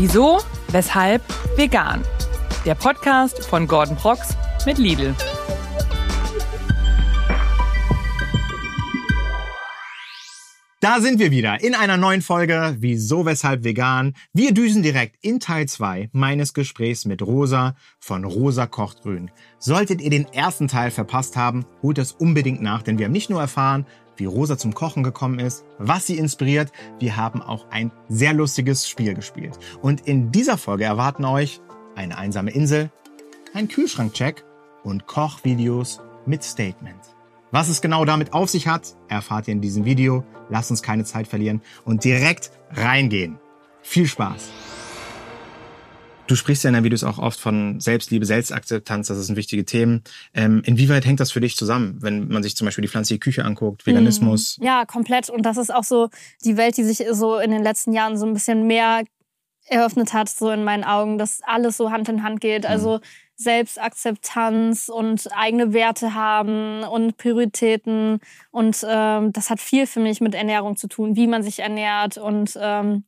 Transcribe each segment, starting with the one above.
Wieso, weshalb, vegan. Der Podcast von Gordon Prox mit Lidl. Da sind wir wieder in einer neuen Folge Wieso, weshalb vegan. Wir düsen direkt in Teil 2 meines Gesprächs mit Rosa von Rosa kocht grün. Solltet ihr den ersten Teil verpasst haben, holt es unbedingt nach, denn wir haben nicht nur erfahren, wie Rosa zum Kochen gekommen ist, was sie inspiriert, wir haben auch ein sehr lustiges Spiel gespielt. Und in dieser Folge erwarten euch eine einsame Insel, ein Kühlschrankcheck und Kochvideos mit Statement. Was es genau damit auf sich hat, erfahrt ihr in diesem Video. Lasst uns keine Zeit verlieren und direkt reingehen. Viel Spaß! Du sprichst ja in deinen Videos auch oft von Selbstliebe, Selbstakzeptanz, das sind wichtige Themen. Ähm, inwieweit hängt das für dich zusammen, wenn man sich zum Beispiel die pflanzliche Küche anguckt, Veganismus? Ja, komplett. Und das ist auch so die Welt, die sich so in den letzten Jahren so ein bisschen mehr eröffnet hat, so in meinen Augen, dass alles so Hand in Hand geht. Also Selbstakzeptanz und eigene Werte haben und Prioritäten. Und ähm, das hat viel für mich mit Ernährung zu tun, wie man sich ernährt und ähm,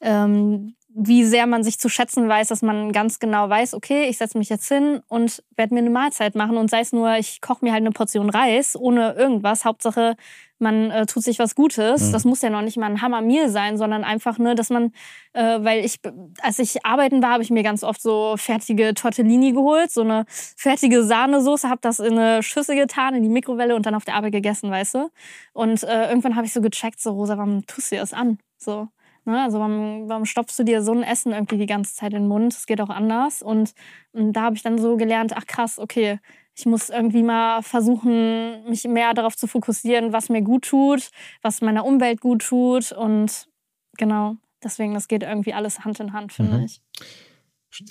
ähm, wie sehr man sich zu schätzen weiß, dass man ganz genau weiß, okay, ich setze mich jetzt hin und werde mir eine Mahlzeit machen und sei es nur, ich koche mir halt eine Portion Reis ohne irgendwas. Hauptsache, man äh, tut sich was Gutes. Mhm. Das muss ja noch nicht mal ein Hammer-Meal sein, sondern einfach nur, dass man, äh, weil ich, als ich arbeiten war, habe ich mir ganz oft so fertige Tortellini geholt, so eine fertige Sahnesoße, habe das in eine Schüssel getan, in die Mikrowelle und dann auf der Arbeit gegessen, weißt du? Und äh, irgendwann habe ich so gecheckt, so Rosa, warum tust du dir das an? So. Ne? Also warum, warum stopfst du dir so ein Essen irgendwie die ganze Zeit in den Mund? Es geht auch anders. Und, und da habe ich dann so gelernt, ach krass, okay, ich muss irgendwie mal versuchen, mich mehr darauf zu fokussieren, was mir gut tut, was meiner Umwelt gut tut. Und genau, deswegen, das geht irgendwie alles Hand in Hand, finde mhm. ich.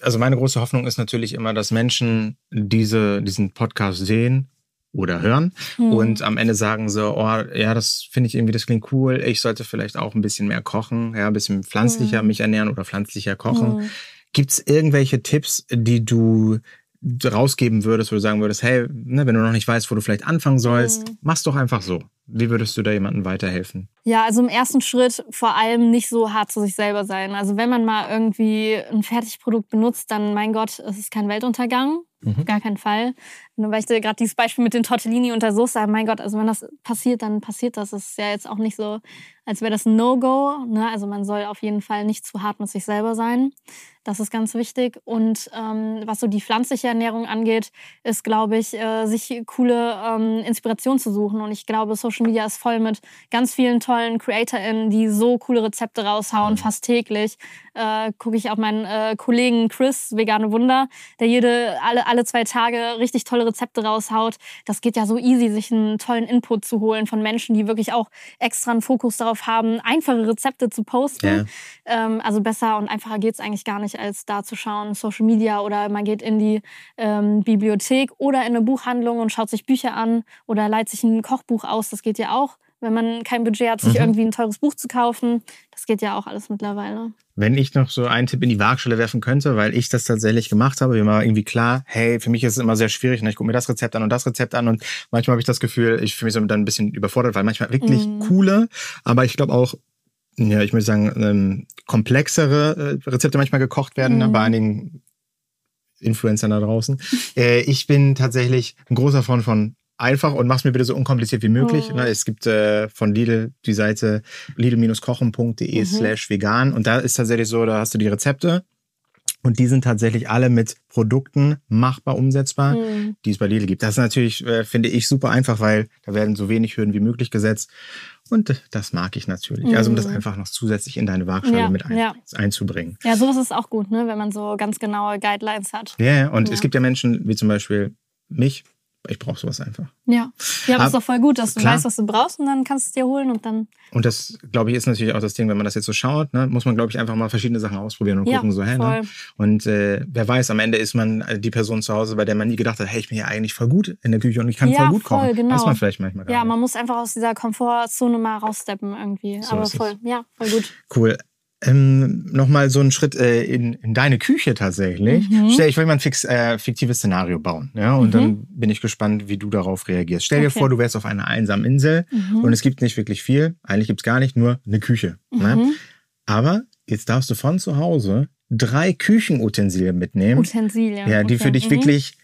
Also meine große Hoffnung ist natürlich immer, dass Menschen diese, diesen Podcast sehen oder hören hm. und am Ende sagen so, oh, ja, das finde ich irgendwie, das klingt cool. Ich sollte vielleicht auch ein bisschen mehr kochen, ja, ein bisschen pflanzlicher hm. mich ernähren oder pflanzlicher kochen. Hm. Gibt es irgendwelche Tipps, die du rausgeben würdest, wo du sagen würdest, hey, ne, wenn du noch nicht weißt, wo du vielleicht anfangen sollst, mhm. mach's doch einfach so. Wie würdest du da jemandem weiterhelfen? Ja, also im ersten Schritt vor allem nicht so hart zu sich selber sein. Also wenn man mal irgendwie ein Fertigprodukt benutzt, dann mein Gott, es ist kein Weltuntergang. Mhm. Gar keinen Fall. Nur weil ich dir gerade dieses Beispiel mit den Tortellini und der Soße mein Gott, also wenn das passiert, dann passiert das. Das ist ja jetzt auch nicht so, als wäre das ein No-Go. Ne? Also man soll auf jeden Fall nicht zu hart mit sich selber sein. Das ist ganz wichtig. Und ähm, was so die pflanzliche Ernährung angeht, ist, glaube ich, äh, sich coole ähm, Inspiration zu suchen. Und ich glaube, Social Media ist voll mit ganz vielen tollen CreatorInnen, die so coole Rezepte raushauen, mhm. fast täglich. Äh, Gucke ich auf meinen äh, Kollegen Chris, Vegane Wunder, der jede, alle, alle zwei Tage richtig tolle Rezepte raushaut. Das geht ja so easy, sich einen tollen Input zu holen von Menschen, die wirklich auch extra einen Fokus darauf haben, einfache Rezepte zu posten. Ja. Ähm, also besser und einfacher geht es eigentlich gar nicht, als da zu schauen, Social Media oder man geht in die ähm, Bibliothek oder in eine Buchhandlung und schaut sich Bücher an oder leiht sich ein Kochbuch aus. Das geht ja auch wenn man kein Budget hat, sich mhm. irgendwie ein teures Buch zu kaufen. Das geht ja auch alles mittlerweile. Wenn ich noch so einen Tipp in die Waagschale werfen könnte, weil ich das tatsächlich gemacht habe, mir war irgendwie klar, hey, für mich ist es immer sehr schwierig. Ne? Ich gucke mir das Rezept an und das Rezept an und manchmal habe ich das Gefühl, ich fühle mich so dann ein bisschen überfordert, weil manchmal wirklich mhm. coole, aber ich glaube auch, ja, ich würde sagen, ähm, komplexere äh, Rezepte manchmal gekocht werden ne, mhm. bei einigen Influencern da draußen. Äh, ich bin tatsächlich ein großer Freund von einfach und mach's mir bitte so unkompliziert wie möglich. Oh. Es gibt äh, von Lidl die Seite lidl-kochen.de mhm. slash vegan und da ist tatsächlich so, da hast du die Rezepte und die sind tatsächlich alle mit Produkten machbar umsetzbar, mhm. die es bei Lidl gibt. Das ist natürlich, äh, finde ich, super einfach, weil da werden so wenig Hürden wie möglich gesetzt. Und das mag ich natürlich. Mhm. Also um das mhm. einfach noch zusätzlich in deine Waagschale ja, mit ein, ja. einzubringen. Ja, sowas ist auch gut, ne? wenn man so ganz genaue Guidelines hat. Ja, yeah, und ja. es gibt ja Menschen, wie zum Beispiel mich, ich brauche sowas einfach. Ja, ja, aber ist doch voll gut, dass du klar. weißt, was du brauchst und dann kannst du es dir holen und dann. Und das, glaube ich, ist natürlich auch das Ding, wenn man das jetzt so schaut, ne, muss man, glaube ich, einfach mal verschiedene Sachen ausprobieren und ja, gucken, so, hä, ne? Und äh, wer weiß, am Ende ist man die Person zu Hause, bei der man nie gedacht hat, hey, ich bin ja eigentlich voll gut in der Küche und ich kann ja, voll gut kochen. Voll, genau. Weiß man vielleicht manchmal Ja, man muss einfach aus dieser Komfortzone mal raussteppen irgendwie. So aber voll, es. ja, voll gut. Cool ähm, nochmal so einen Schritt äh, in, in deine Küche tatsächlich. Mhm. Stell, ich will mal ein fix, äh, fiktives Szenario bauen. Ja? Und mhm. dann bin ich gespannt, wie du darauf reagierst. Stell okay. dir vor, du wärst auf einer einsamen Insel mhm. und es gibt nicht wirklich viel. Eigentlich gibt's gar nicht, nur eine Küche. Ne? Mhm. Aber jetzt darfst du von zu Hause drei Küchenutensilien mitnehmen. Utensilien. Ja, die okay. für dich mhm. wirklich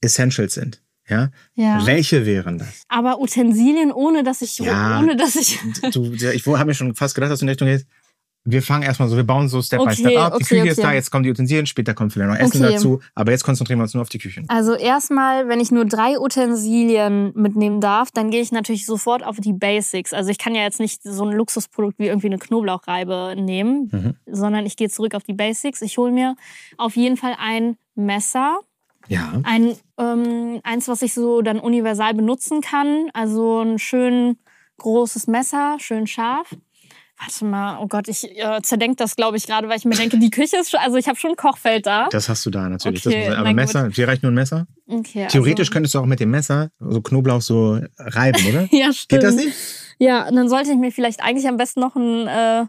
essential sind. Ja? Ja. Welche wären das? Aber Utensilien, ohne dass ich, Ja. ohne dass ich. Du, ja, ich habe mir schon fast gedacht, dass du in Richtung gehst. Wir fangen erstmal so, wir bauen so Step by Okay, Step ab. Die okay, Küche ist okay. da, jetzt kommen die Utensilien, später kommt vielleicht noch Essen dazu. Aber jetzt konzentrieren wir uns nur auf die Küche. Also erstmal, wenn ich nur drei Utensilien mitnehmen darf, dann gehe ich natürlich sofort auf die Basics. Also ich kann ja jetzt nicht so ein Luxusprodukt wie irgendwie eine Knoblauchreibe nehmen, Mhm. sondern ich gehe zurück auf die Basics. Ich hole mir auf jeden Fall ein Messer, Ja. ein ähm, eins, was ich so dann universal benutzen kann. Also ein schön großes Messer, schön scharf. Warte mal, oh Gott, ich äh, zerdenke das, glaube ich, gerade, weil ich mir denke, die Küche ist schon, also ich habe schon ein Kochfeld da. Das hast du da natürlich. Okay, das muss, aber gut. Messer, dir reicht nur ein Messer? Okay, Theoretisch also, könntest du auch mit dem Messer so Knoblauch so reiben, oder? Ja, stimmt. Geht das nicht? Ja, und dann sollte ich mir vielleicht eigentlich am besten noch ein, äh,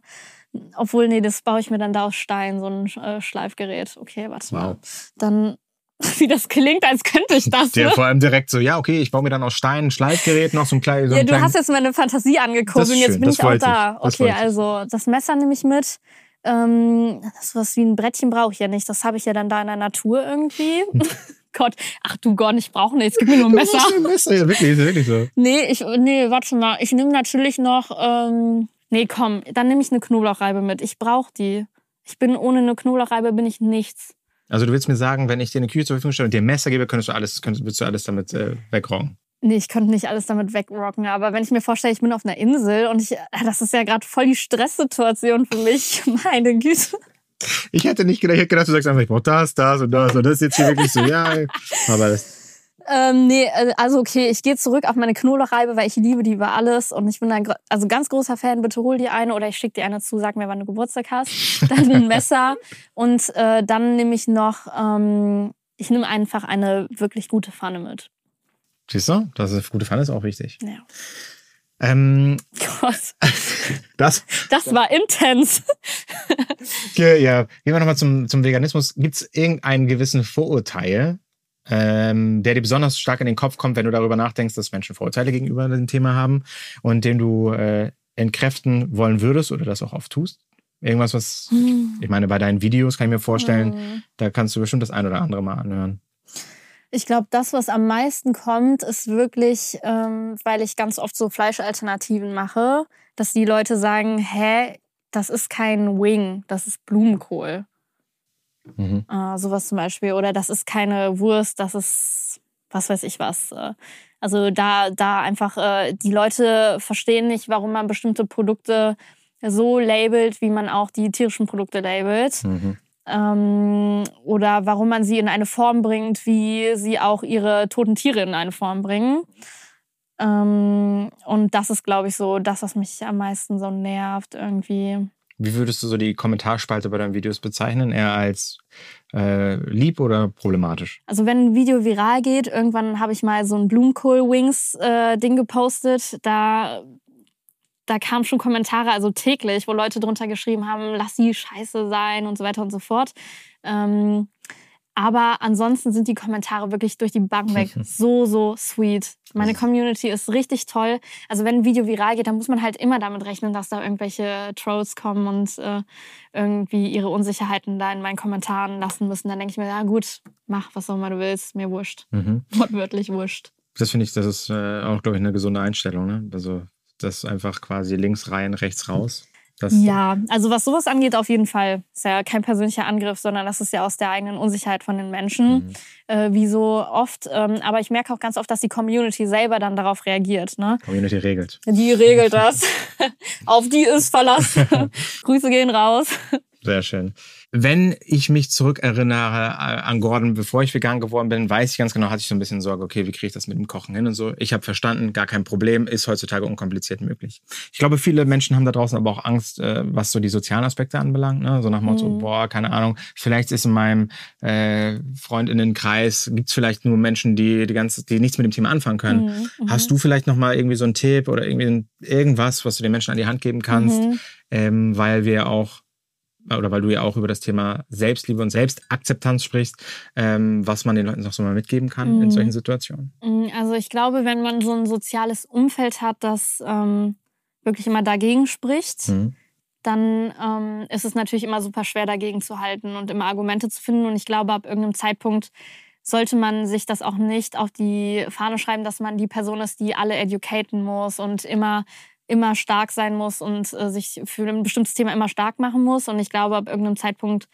obwohl, nee, das baue ich mir dann da aus Stein, so ein äh, Schleifgerät. Okay, warte mal. Wow. Dann, wie das klingt, als könnte ich das. Der Ne? vor allem direkt so, ja, okay, ich baue mir dann aus Stein ein Schleifgerät, noch so ein kleines. So Ja, du kleinen- hast jetzt meine Fantasie ist und jetzt schön, bin ich auch da. ich, Okay, also das Messer nehme ich mit. Ähm, das was wie ein Brettchen brauche ich ja nicht. Das habe ich ja dann da in der Natur irgendwie. Gott, ach du Gott, ich brauche nichts. Gib mir nur ein Messer. ein Messer, ja, wirklich, ist wirklich so. Nee, ich, nee, warte mal. Ich nehme natürlich noch, ähm, nee, komm, dann nehme ich eine Knoblauchreibe mit. Ich brauche die. Ich bin ohne eine Knoblauchreibe bin ich nichts. Also du willst mir sagen, wenn ich dir eine Küche zur Verfügung stelle und dir ein Messer gebe, könntest du alles, könntest, würdest du alles damit äh, wegroggen. Nee, ich könnte nicht alles damit wegrocken, aber wenn ich mir vorstelle, ich bin auf einer Insel und ich, äh, das ist ja gerade voll die Stresssituation für mich. Meine Güte. Ich hätte nicht gedacht, ich hätte gedacht, du sagst einfach, ich brauche das, das und das und das ist jetzt hier wirklich so, ja. Aber das, Ähm, nee, äh, also okay, ich gehe zurück auf meine Knoblauchreibe, weil ich liebe die über alles und ich bin ein also ganz großer Fan. Bitte hol dir eine oder ich schicke dir eine zu, sag mir, wann du Geburtstag hast. Dann ein Messer und äh, dann nehme ich noch, ähm, ich nehme einfach eine wirklich gute Pfanne mit. siehst du, das ist eine gute Pfanne ist auch wichtig. Ja. Ähm, Gott, das, das war intens. ja, ja. Gehen wir nochmal zum, zum Veganismus. Gibt es irgendeinen gewissen Vorurteil, ähm, der dir besonders stark in den Kopf kommt, wenn du darüber nachdenkst, dass Menschen Vorurteile gegenüber dem Thema haben und den du äh, entkräften wollen würdest oder das auch oft tust? Irgendwas, was, ich meine, bei deinen Videos kann ich mir vorstellen, Mhm. da kannst du bestimmt das ein oder andere mal anhören. Ich glaube, das, was am meisten kommt, ist wirklich, ähm, weil ich ganz oft so Fleischalternativen mache, dass die Leute sagen, hä, das ist kein Wing, das ist Blumenkohl. Mhm. Äh, sowas zum Beispiel. Oder das ist keine Wurst, das ist was weiß ich was. Äh, Also da, da einfach, äh, die Leute verstehen nicht, warum man bestimmte Produkte so labelt, wie man auch die tierischen Produkte labelt. Mhm. Ähm, oder warum man sie in eine Form bringt, wie sie auch ihre toten Tiere in eine Form bringen. Ähm, und das ist, glaube ich, so das, was mich am meisten so nervt irgendwie. Wie würdest du so die Kommentarspalte bei deinen Videos bezeichnen? Eher als äh, lieb oder problematisch? Also wenn ein Video viral geht, irgendwann habe ich mal so ein Blumenkohl-Wings-Ding gepostet. Da, da kamen schon Kommentare, also täglich, wo Leute drunter geschrieben haben, lass die scheiße sein und so weiter und so fort. Ähm, aber ansonsten sind die Kommentare wirklich durch die Bank weg so, so sweet. Meine Community ist richtig toll. Also wenn ein Video viral geht, dann muss man halt immer damit rechnen, dass da irgendwelche Trolls kommen und äh, irgendwie ihre Unsicherheiten da in meinen Kommentaren lassen müssen. Dann denke ich mir, ja gut, mach was auch immer du willst, mir wurscht. Mhm. Wortwörtlich wurscht. Das finde ich, das ist äh, auch, glaube ich, eine gesunde Einstellung. Ne? Also das einfach quasi links rein, rechts raus. Das, Ja, also was sowas angeht, auf jeden Fall. Ist ja kein persönlicher Angriff, sondern das ist ja aus der eigenen Unsicherheit von den Menschen, Mhm. äh, wie so oft. Ähm, aber ich merke auch ganz oft, dass die Community selber dann darauf reagiert. Ne? Community regelt. Die regelt das. auf die ist Verlass. Grüße gehen raus. Sehr schön. Wenn ich mich zurückerinnere äh, an Gordon, bevor ich vegan geworden bin, weiß ich ganz genau, hatte ich so ein bisschen Sorge, okay, wie kriege ich das mit dem Kochen hin und so. Ich habe verstanden, gar kein Problem, ist heutzutage unkompliziert möglich. Ich glaube, viele Menschen haben da draußen aber auch Angst, äh, was so die sozialen Aspekte anbelangt. Ne? So nach dem Motto, Mhm. boah, keine Ahnung, vielleicht ist in meinem äh, Freundinnenkreis, gibt's vielleicht nur Menschen, die, die, ganze, die nichts mit dem Thema anfangen können. Mhm, Hast du vielleicht nochmal irgendwie so einen Tipp oder irgendwie irgendwas, was du den Menschen an die Hand geben kannst? Mhm. ähm, weil wir auch oder weil du ja auch über das Thema Selbstliebe und Selbstakzeptanz sprichst, ähm, was man den Leuten noch so mal mitgeben kann in Mhm. solchen Situationen. Mm, Also ich glaube, wenn man so ein soziales Umfeld hat, das ähm, wirklich immer dagegen spricht, Mhm. dann ähm, ist es natürlich immer super schwer dagegen zu halten und immer Argumente zu finden. Und ich glaube, ab irgendeinem Zeitpunkt sollte man sich das auch nicht auf die Fahne schreiben, dass man die Person ist, die alle educaten muss und immer immer stark sein muss und äh, sich für ein bestimmtes Thema immer stark machen muss. Und ich glaube, ab irgendeinem Zeitpunkt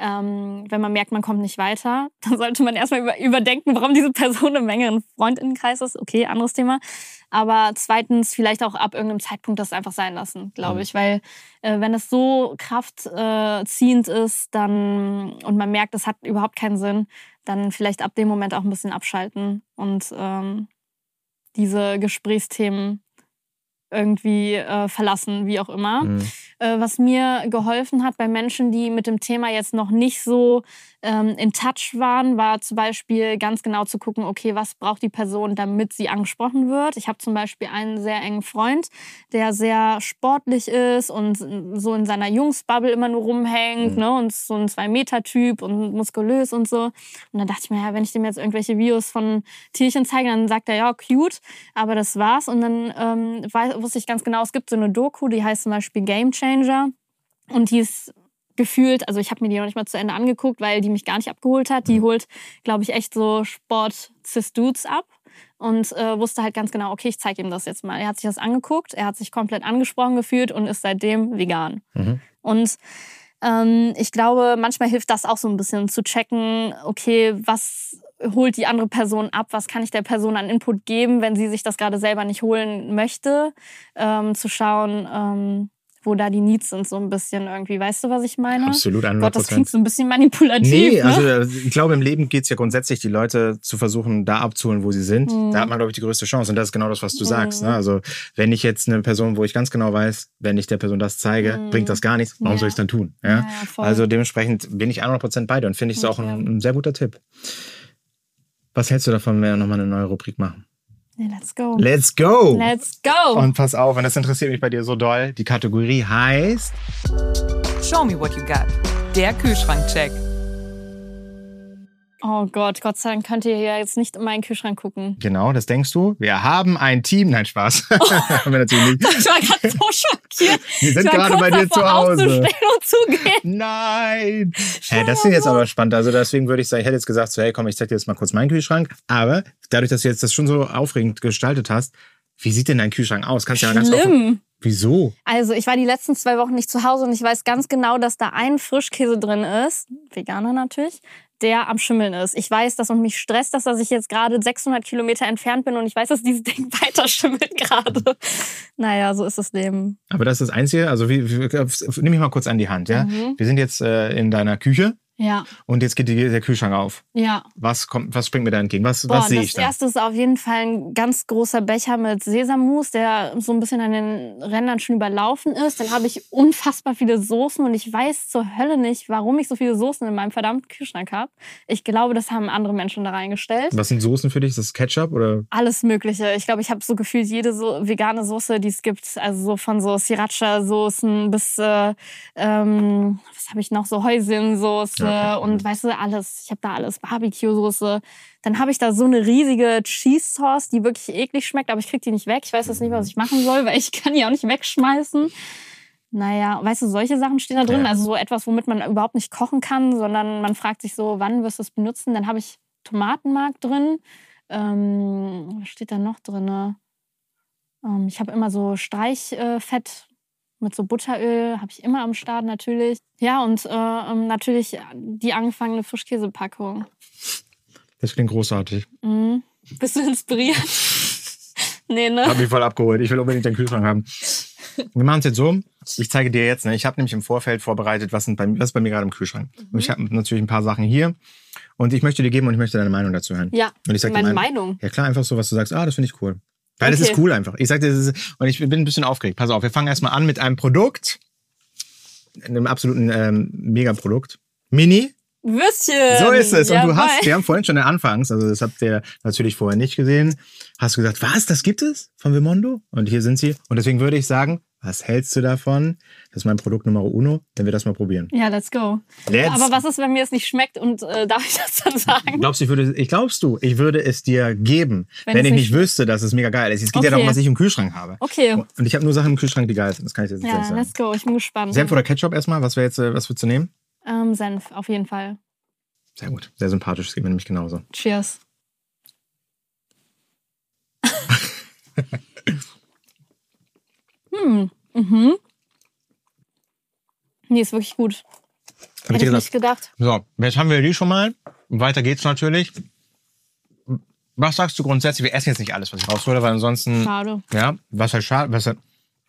ähm, wenn man merkt, man kommt nicht weiter, dann sollte man erstmal über, überdenken, warum diese Person im engeren Freundinnenkreis ist. Okay, anderes Thema. Aber zweitens vielleicht auch ab irgendeinem Zeitpunkt das einfach sein lassen, glaube mhm. ich. Weil äh, wenn es so kraftziehend äh, ist dann und man merkt, es hat überhaupt keinen Sinn, dann vielleicht ab dem Moment auch ein bisschen abschalten und ähm, diese Gesprächsthemen irgendwie äh, verlassen, wie auch immer. Mhm. Äh, was mir geholfen hat bei Menschen, die mit dem Thema jetzt noch nicht so ähm, in Touch waren, war zum Beispiel ganz genau zu gucken, okay, was braucht die Person, damit sie angesprochen wird. Ich habe zum Beispiel einen sehr engen Freund, der sehr sportlich ist und so in seiner Jungsbubble immer nur rumhängt mhm. ne, und so ein Zwei-Meter-Typ und muskulös und so. Und dann dachte ich mir, ja, wenn ich dem jetzt irgendwelche Videos von Tierchen zeige, dann sagt er, ja, cute, aber das war's. Und dann ähm, wusste ich ganz genau, es gibt so eine Doku, die heißt zum Beispiel Game Changer. Und die ist gefühlt, also ich habe mir die noch nicht mal zu Ende angeguckt, weil die mich gar nicht abgeholt hat. Die mhm. holt, glaube ich, echt so Sport-Cis-Dudes ab und äh, wusste halt ganz genau, okay, ich zeige ihm das jetzt mal. Er hat sich das angeguckt, er hat sich komplett angesprochen gefühlt und ist seitdem vegan. Mhm. Und ähm, ich glaube, manchmal hilft das auch so ein bisschen zu checken, okay, was holt die andere Person ab, was kann ich der Person an Input geben, wenn sie sich das gerade selber nicht holen möchte, ähm, zu schauen, ähm, wo da die Needs sind, so ein bisschen irgendwie. Weißt du, was ich meine? Absolut, 100%. Gott, das klingt so ein bisschen manipulativ. Nee, ne? also äh, ich glaube, im Leben geht es ja grundsätzlich, die Leute zu versuchen, da abzuholen, wo sie sind. Mhm. Da hat man, glaube ich, die größte Chance. Und das ist genau das, was du mhm. sagst. Ne? Also wenn ich jetzt eine Person, wo ich ganz genau weiß, wenn ich der Person das zeige, mhm. bringt das gar nichts, warum ja. soll ich es dann tun? Ja? ja also dementsprechend bin ich 100% bei dir und finde ich es auch ein, ein sehr guter Tipp. Was hältst du davon, wenn wir nochmal eine neue Rubrik machen? Let's go. Let's go. Let's go. Und pass auf, und das interessiert mich bei dir so doll. Die Kategorie heißt Show me what you got. Der Kühlschrankcheck. Oh Gott, Gott sei Dank könnt ihr ja jetzt nicht in meinen Kühlschrank gucken. Genau, das denkst du. Wir haben ein Team. Nein, Spaß. Oh, haben wir natürlich nicht. Ich war gerade so schockiert. Wir sind gerade bei dir zu Hause. Nein. Hey, das ist jetzt aber spannend. Also deswegen würde ich sagen, ich hätte jetzt gesagt, so, hey, komm, ich zeig dir jetzt mal kurz meinen Kühlschrank. Aber dadurch, dass du jetzt das schon so aufregend gestaltet hast, wie sieht denn dein Kühlschrank aus? Kannst du ja ganz offen. Wieso? Also ich war die letzten zwei Wochen nicht zu Hause und ich weiß ganz genau, dass da ein Frischkäse drin ist, Veganer natürlich, der am Schimmeln ist. Ich weiß das und mich stresst das, dass ich jetzt gerade 600 Kilometer entfernt bin und ich weiß, dass dieses Ding weiter schimmelt gerade. naja, so ist das Leben. Aber das ist das Einzige, also wie, wie, nimm mich mal kurz an die Hand, ja? Mhm. Wir sind jetzt äh, in deiner Küche. Ja. Und jetzt geht der Kühlschrank auf. Ja. Was kommt, was springt mir da entgegen? Was, Boah, was sehe ich da? Das erste ist auf jeden Fall ein ganz großer Becher mit Sesammus, der so ein bisschen an den Rändern schon überlaufen ist. Dann habe ich unfassbar viele Soßen und ich weiß zur Hölle nicht, warum ich so viele Soßen in meinem verdammten Kühlschrank habe. Ich glaube, das haben andere Menschen da reingestellt. Was sind Soßen für dich? Ist das Ketchup oder? Alles Mögliche. Ich glaube, ich habe so gefühlt jede so vegane Soße, die es gibt. Also so von so Sriracha-Soßen bis, äh, ähm, was habe ich noch? So Häuschensoße okay. und weißt du, alles. Ich habe da alles. Barbecue-Soße. Dann habe ich da so eine riesige Cheese Sauce, die wirklich eklig schmeckt, aber ich krieg die nicht weg. Ich weiß jetzt nicht, was ich machen soll, weil ich kann die auch nicht wegschmeißen. Naja, weißt du, solche Sachen stehen da drin. Ja. Also so etwas, womit man überhaupt nicht kochen kann, sondern man fragt sich so, wann wirst du es benutzen? Dann habe ich Tomatenmark drin. Ähm, was steht da noch drin? Ähm, ich habe immer so Streichfett mit so Butteröl habe ich immer am Start natürlich. Ja, und äh, ähm, natürlich die angefangene Frischkäsepackung. Das klingt großartig. Mhm. Bist du inspiriert? nee, ne? Hab mich voll abgeholt. Ich will unbedingt den Kühlschrank haben. Wir machen es jetzt so. Ich zeige dir jetzt, ne, ich habe nämlich im Vorfeld vorbereitet, was, sind bei, was ist bei mir gerade im Kühlschrank. Mhm. ich habe natürlich ein paar Sachen hier. Und ich möchte dir geben und ich möchte deine Meinung dazu hören. Ja, und ich sag meine Meinung. Ja klar, einfach so, was du sagst, ah, das finde ich cool. Weil okay. das ist cool einfach. Ich sagte, das ist, und ich bin ein bisschen aufgeregt. Pass auf, wir fangen erstmal an mit einem Produkt. Einem absoluten ähm, Megaprodukt. Mini. Würstchen. So ist es. Und ja, du hast, wir haben vorhin schon Anfangs, also das habt ihr natürlich vorher nicht gesehen, hast du gesagt, was, das gibt es von Vimondo? Und hier sind sie. Und deswegen würde ich sagen, Was hältst du davon? Das ist mein Produkt Nummer uno, wenn wir das mal probieren. Ja, let's go. Let's Aber was ist, wenn mir es nicht schmeckt und äh, darf ich das dann sagen? Glaubst du, ich würde, ich glaubst du, ich würde es dir geben, wenn, Wenn ich nicht- wüsste, dass es mega geil ist. Es geht ja Okay. darum, was ich im Kühlschrank habe. Okay. Und ich habe nur Sachen im Kühlschrank, die geil sind. Das kann ich jetzt Ja, nicht sagen. let's go. Ich bin gespannt. Senf oder Ketchup erstmal? Was wäre jetzt, äh, was würdest du nehmen? Ähm, Senf, auf jeden Fall. Sehr gut. Sehr sympathisch. Das geht mir nämlich genauso. Cheers. Hm. Mhm. Nee, ist wirklich gut. Hab ich Hätte ich nicht gedacht. So, jetzt haben wir die schon mal. Weiter geht's natürlich. Was sagst du grundsätzlich? Wir essen jetzt nicht alles, was ich raushole, weil ansonsten. Schade. Ja, was halt schade. Was halt,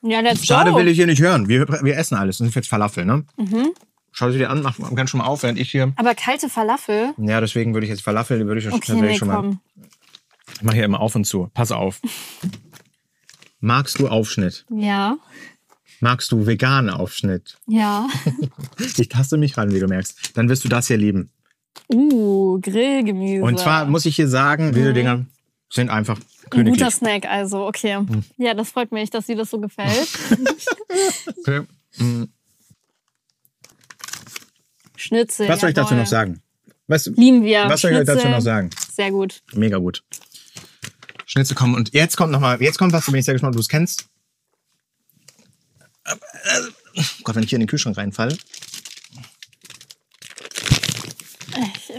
Ja, let's schade go. will ich hier nicht hören. Wir, wir essen alles. Das sind jetzt Falafel, ne? Mhm. Schau sie dir an, mach ganz schon mal auf, während ich hier. Aber kalte Falafel? Ja, deswegen würde ich jetzt Falafel, würde ich schon, Okay, tatsächlich nee, schon mal. Ich mache hier immer auf und zu. Pass auf. Magst du Aufschnitt? Ja. Magst du veganen Aufschnitt? Ja. Ich taste mich ran, wie du merkst. Dann wirst du das hier lieben. Uh, Grillgemüse. Und zwar muss ich hier sagen, diese Dinger sind einfach Ein königlich. guter Snack, also, okay. Hm. Ja, das freut mich, dass dir das so gefällt. Okay. Mm. Schnitzel. Was soll ich dazu jawohl. noch sagen? Was, Lieben wir. was soll ich dazu noch sagen? Sehr gut. Mega gut. Schnitzel kommen und jetzt kommt noch mal, jetzt kommt was, da bin ich sehr gespannt, ob du es kennst. Oh Gott, wenn ich hier in den Kühlschrank reinfalle. Ich,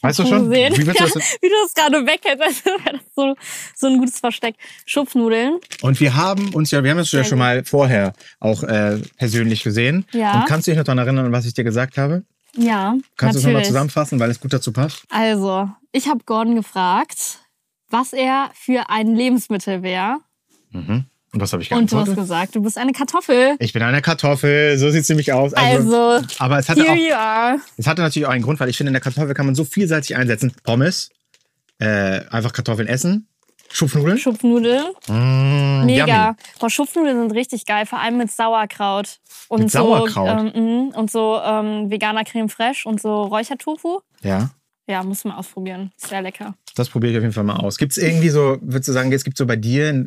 Weißt du schon gesehen. Wie willst du ja, das? wie du das gerade weghältst, wäre das so, so ein gutes Versteck. Schupfnudeln. Und wir haben uns ja, wir haben uns ja schon mal vorher auch äh, persönlich gesehen. Ja. Und kannst du dich noch daran erinnern, was ich dir gesagt habe? Ja, Kannst du es nochmal zusammenfassen, weil es gut dazu passt? Also, ich habe Gordon gefragt, was er für ein Lebensmittel wäre. Mhm. Und was habe ich Und du hast geantwortet? gesagt, du bist eine Kartoffel. Ich bin eine Kartoffel, so sieht's nämlich aus. Also, aber es hatte, auch, es hatte natürlich auch einen Grund, weil ich finde, in der Kartoffel kann man so vielseitig einsetzen. Pommes, äh, einfach Kartoffeln essen, Schupfnudeln. Schupfnudeln. Mm, Mega. Boah, Schupfnudeln sind richtig geil, vor allem mit Sauerkraut. Und Mit so, Sauerkraut? Ähm, mh, und so ähm, veganer Creme fraiche und so Räuchertofu. Ja, Ja, muss man ausprobieren. Sehr lecker. das probiere ich auf jeden Fall mal aus. Gibt es irgendwie so, würdest du sagen, es gibt so bei dir,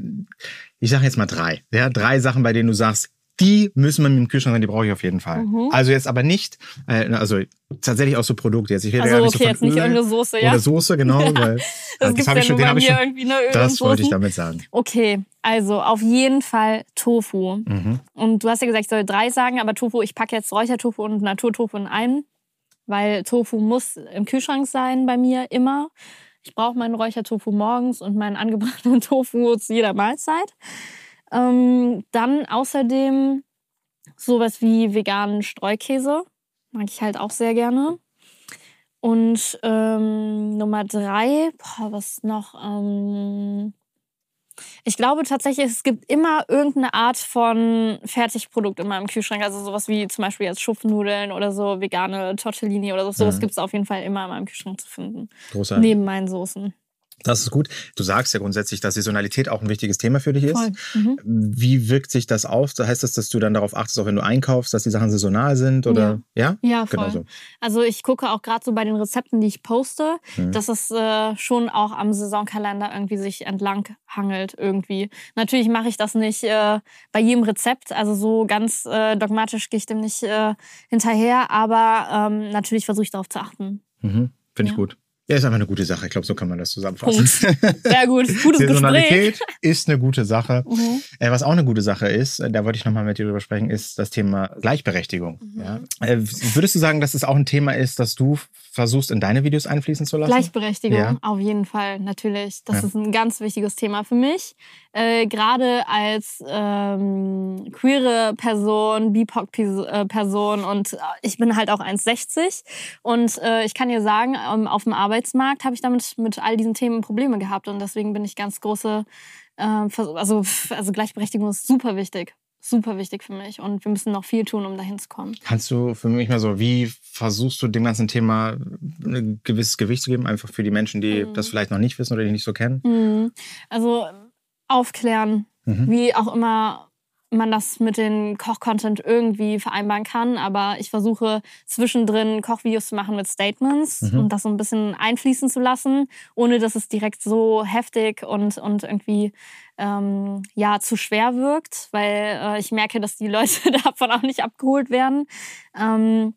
ich sage jetzt mal drei, ja, drei Sachen, bei denen du sagst, die müssen wir im Kühlschrank sein, die brauche ich auf jeden Fall. Mhm. Also jetzt aber nicht, äh, also tatsächlich auch so Produkte. Jetzt, ich rede Also, gar nicht okay, so jetzt von nicht Öl irgendeine Soße, ja? Oder Soße, genau. Weil, Das äh, gibt's hab ja schon, nur bei mir schon. irgendwie, ne? Öl Das wollte ich damit sagen. Okay, also auf jeden Fall Tofu. Mhm. Und du hast ja gesagt, ich soll drei sagen, aber Tofu, ich packe jetzt Räuchertofu und Naturtofu in einen, weil Tofu muss im Kühlschrank sein bei mir immer. Ich brauche meinen Räuchertofu morgens und meinen angebrachten Tofu zu jeder Mahlzeit. Ähm, dann außerdem sowas wie veganen Streukäse. Mag ich halt auch sehr gerne. Und ähm, Nummer drei, boah, was noch? Ähm, ich glaube tatsächlich, es gibt immer irgendeine Art von Fertigprodukt in meinem Kühlschrank. Also sowas wie zum Beispiel jetzt Schupfnudeln oder so vegane Tortellini oder so. Sowas Mhm. gibt es auf jeden Fall immer in meinem Kühlschrank zu finden. Großartig. Neben meinen Soßen. Das ist gut. Du sagst ja grundsätzlich, dass Saisonalität auch ein wichtiges Thema für dich ist. Mhm. Wie wirkt sich das auf? Heißt das, dass du dann darauf achtest, auch wenn du einkaufst, dass die Sachen saisonal sind? Oder ja? Ja, voll. Genau so. Also ich gucke auch gerade so bei den Rezepten, die ich poste, Mhm. dass es äh, schon auch am Saisonkalender irgendwie sich entlang hangelt irgendwie. Natürlich mache ich das nicht äh, bei jedem Rezept, also so ganz äh, dogmatisch gehe ich dem nicht äh, hinterher, aber ähm, natürlich versuche ich darauf zu achten. Mhm. Finde ich Ja. gut. Ja, ist einfach eine gute Sache. Ich glaube, so kann man das zusammenfassen. Sehr gut, gutes Gespräch. Saisonalität ist eine gute Sache. Mhm. Äh, was auch eine gute Sache ist, äh, da wollte ich nochmal mit dir drüber sprechen, ist das Thema Gleichberechtigung. Mhm. Ja? Äh, würdest du sagen, dass es auch ein Thema ist, das du versuchst, in deine Videos einfließen zu lassen? Gleichberechtigung, Ja. auf jeden Fall, natürlich. Das Ja. ist ein ganz wichtiges Thema für mich. Äh, Gerade als ähm, queere Person, BIPOC-Person und äh, ich bin halt auch 1,60. Und äh, ich kann dir sagen, ähm, auf dem Arbeitsmarkt habe ich damit mit all diesen Themen Probleme gehabt. Und deswegen bin ich ganz große, äh, also, also Gleichberechtigung ist super wichtig. Super wichtig für mich. Und wir müssen noch viel tun, um dahin zu kommen. Kannst du für mich mal so, wie versuchst du dem ganzen Thema ein gewisses Gewicht zu geben, einfach für die Menschen, die Mhm. das vielleicht noch nicht wissen oder die nicht so kennen? Mhm. Also aufklären, Mhm. wie auch immer man das mit dem Koch-Content irgendwie vereinbaren kann. Aber ich versuche zwischendrin Kochvideos zu machen mit Statements mhm. und das so ein bisschen einfließen zu lassen, ohne dass es direkt so heftig und, und irgendwie ähm, ja, zu schwer wirkt, weil äh, ich merke, dass die Leute davon auch nicht abgeholt werden. Ähm,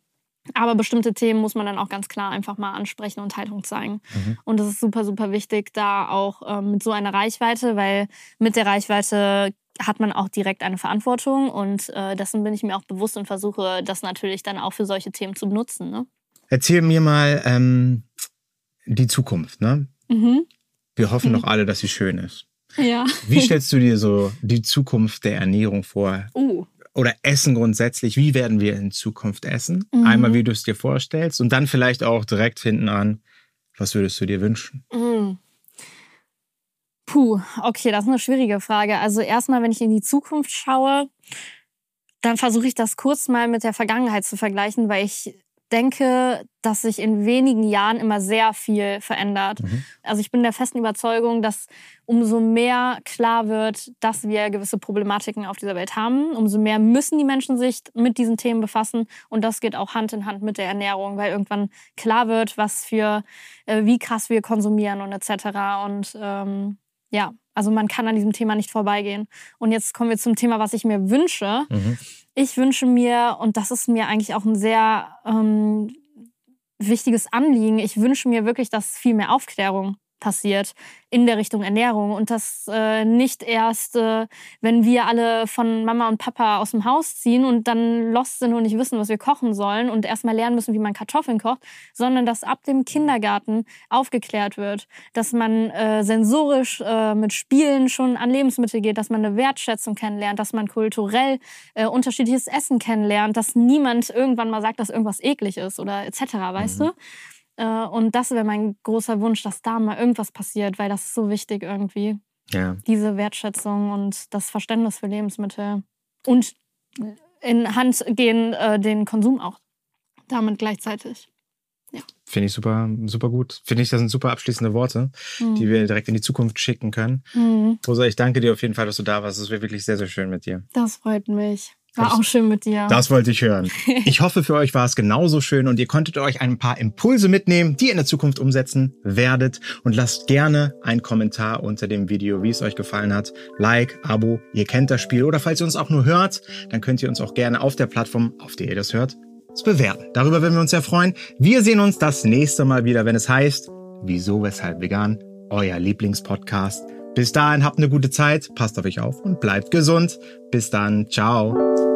aber bestimmte Themen muss man dann auch ganz klar einfach mal ansprechen und Haltung zeigen. Mhm. Und das ist super, super wichtig, da auch ähm, mit so einer Reichweite, weil mit der Reichweite hat man auch direkt eine Verantwortung und äh, dessen bin ich mir auch bewusst und versuche das natürlich dann auch für solche Themen zu nutzen. Ne? Erzähl mir mal ähm, die Zukunft. Ne? Mhm. Wir hoffen mhm. doch alle, dass sie schön ist. Ja. Wie stellst du dir so die Zukunft der Ernährung vor? Uh. Oder Essen grundsätzlich. Wie werden wir in Zukunft essen? Mhm. Einmal, wie du es dir vorstellst und dann vielleicht auch direkt hinten an, was würdest du dir wünschen? Mhm. Puh, okay, das ist eine schwierige Frage. Also erstmal, wenn ich in die Zukunft schaue, dann versuche ich das kurz mal mit der Vergangenheit zu vergleichen, weil ich denke, dass sich in wenigen Jahren immer sehr viel verändert. Mhm. Also ich bin der festen Überzeugung, dass umso mehr klar wird, dass wir gewisse Problematiken auf dieser Welt haben, umso mehr müssen die Menschen sich mit diesen Themen befassen. Und das geht auch Hand in Hand mit der Ernährung, weil irgendwann klar wird, was für, äh, wie krass wir konsumieren und etc. Und ähm, ja, also man kann an diesem Thema nicht vorbeigehen. Und jetzt kommen wir zum Thema, was ich mir wünsche. Mhm. Ich wünsche mir, und das ist mir eigentlich auch ein sehr ähm, wichtiges Anliegen, ich wünsche mir wirklich, dass viel mehr Aufklärung passiert in der Richtung Ernährung und das äh, nicht erst, äh, wenn wir alle von Mama und Papa aus dem Haus ziehen und dann lost sind und nicht wissen, was wir kochen sollen und erstmal lernen müssen, wie man Kartoffeln kocht, sondern dass ab dem Kindergarten aufgeklärt wird, dass man äh, sensorisch äh, mit Spielen schon an Lebensmittel geht, dass man eine Wertschätzung kennenlernt, dass man kulturell äh, unterschiedliches Essen kennenlernt, dass niemand irgendwann mal sagt, dass irgendwas eklig ist oder etc., weißt mhm. du? Äh, und das wäre mein großer Wunsch, dass da mal irgendwas passiert, weil das ist so wichtig irgendwie. Ja. Diese Wertschätzung und das Verständnis für Lebensmittel. Und in Hand gehen äh, den Konsum auch damit gleichzeitig. Ja. Finde ich super, super gut. Finde ich, das sind super abschließende Worte, mhm. die wir direkt in die Zukunft schicken können. Mhm. Rosa, ich danke dir auf jeden Fall, dass du da warst. Es war wirklich sehr, sehr schön mit dir. Das freut mich. War auch schön mit dir. Das wollte ich hören. Ich hoffe, für euch war es genauso schön und ihr konntet euch ein paar Impulse mitnehmen, die ihr in der Zukunft umsetzen werdet. Und lasst gerne einen Kommentar unter dem Video, wie es euch gefallen hat. Like, Abo, ihr kennt das Spiel. Oder falls ihr uns auch nur hört, dann könnt ihr uns auch gerne auf der Plattform, auf der ihr das hört, bewerten. Darüber würden wir uns sehr freuen. Wir sehen uns das nächste Mal wieder, wenn es heißt, wieso, weshalb vegan, euer Lieblingspodcast. Bis dahin habt eine gute Zeit, passt auf euch auf und bleibt gesund. Bis dann, ciao.